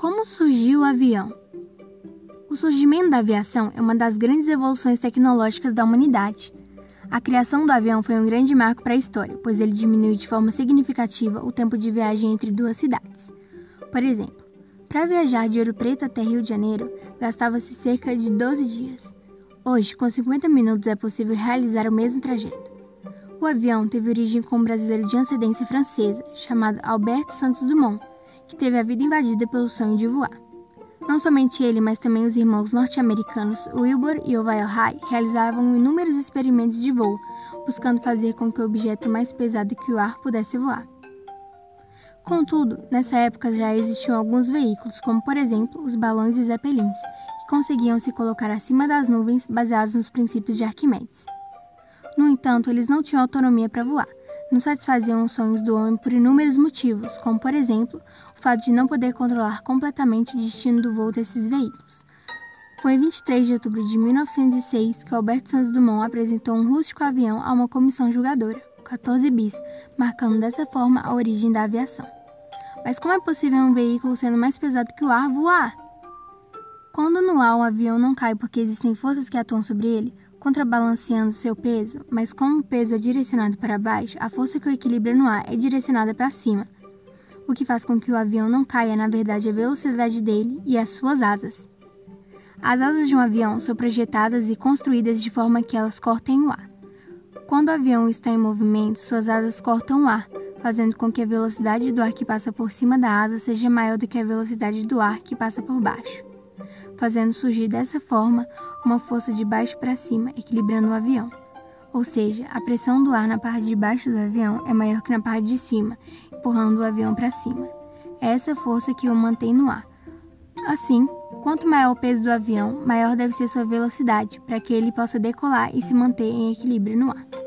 Como surgiu o avião? O surgimento da aviação é uma das grandes evoluções tecnológicas da humanidade. A criação do avião foi um grande marco para a história, pois ele diminuiu de forma significativa o tempo de viagem entre duas cidades. Por exemplo, para viajar de Ouro Preto até Rio de Janeiro, gastava-se cerca de 12 dias. Hoje, com 50 minutos, é possível realizar o mesmo trajeto. O avião teve origem com um brasileiro de ascendência francesa, chamado Alberto Santos Dumont, que teve a vida invadida pelo sonho de voar. Não somente ele, mas também os irmãos norte-americanos Wilbur e Ovaio High realizavam inúmeros experimentos de voo, buscando fazer com que o objeto mais pesado que o ar pudesse voar. Contudo, nessa época já existiam alguns veículos, como por exemplo os balões e zeppelins, que conseguiam se colocar acima das nuvens baseados nos princípios de Arquimedes. No entanto, eles não tinham autonomia para voar, não satisfaziam os sonhos do homem por inúmeros motivos, como, por exemplo, o fato de não poder controlar completamente o destino do voo desses veículos. Foi em 23 de outubro de 1906 que Alberto Santos Dumont apresentou um rústico avião a uma comissão julgadora, 14 bis, marcando dessa forma a origem da aviação. Mas como é possível um veículo sendo mais pesado que o ar voar? Quando no ar o avião não cai porque existem forças que atuam sobre ele, contrabalanceando seu peso, mas como o peso é direcionado para baixo, a força que o equilibra no ar é direcionada para cima. O que faz com que o avião não caia, na verdade, a velocidade dele e as suas asas. As asas de um avião são projetadas e construídas de forma que elas cortem o ar. Quando o avião está em movimento, suas asas cortam o ar, fazendo com que a velocidade do ar que passa por cima da asa seja maior do que a velocidade do ar que passa por baixo, fazendo surgir dessa forma uma força de baixo para cima, equilibrando o avião. Ou seja, a pressão do ar na parte de baixo do avião é maior que na parte de cima, empurrando o avião para cima. É essa força que o mantém no ar. Assim, quanto maior o peso do avião, maior deve ser sua velocidade, para que ele possa decolar e se manter em equilíbrio no ar.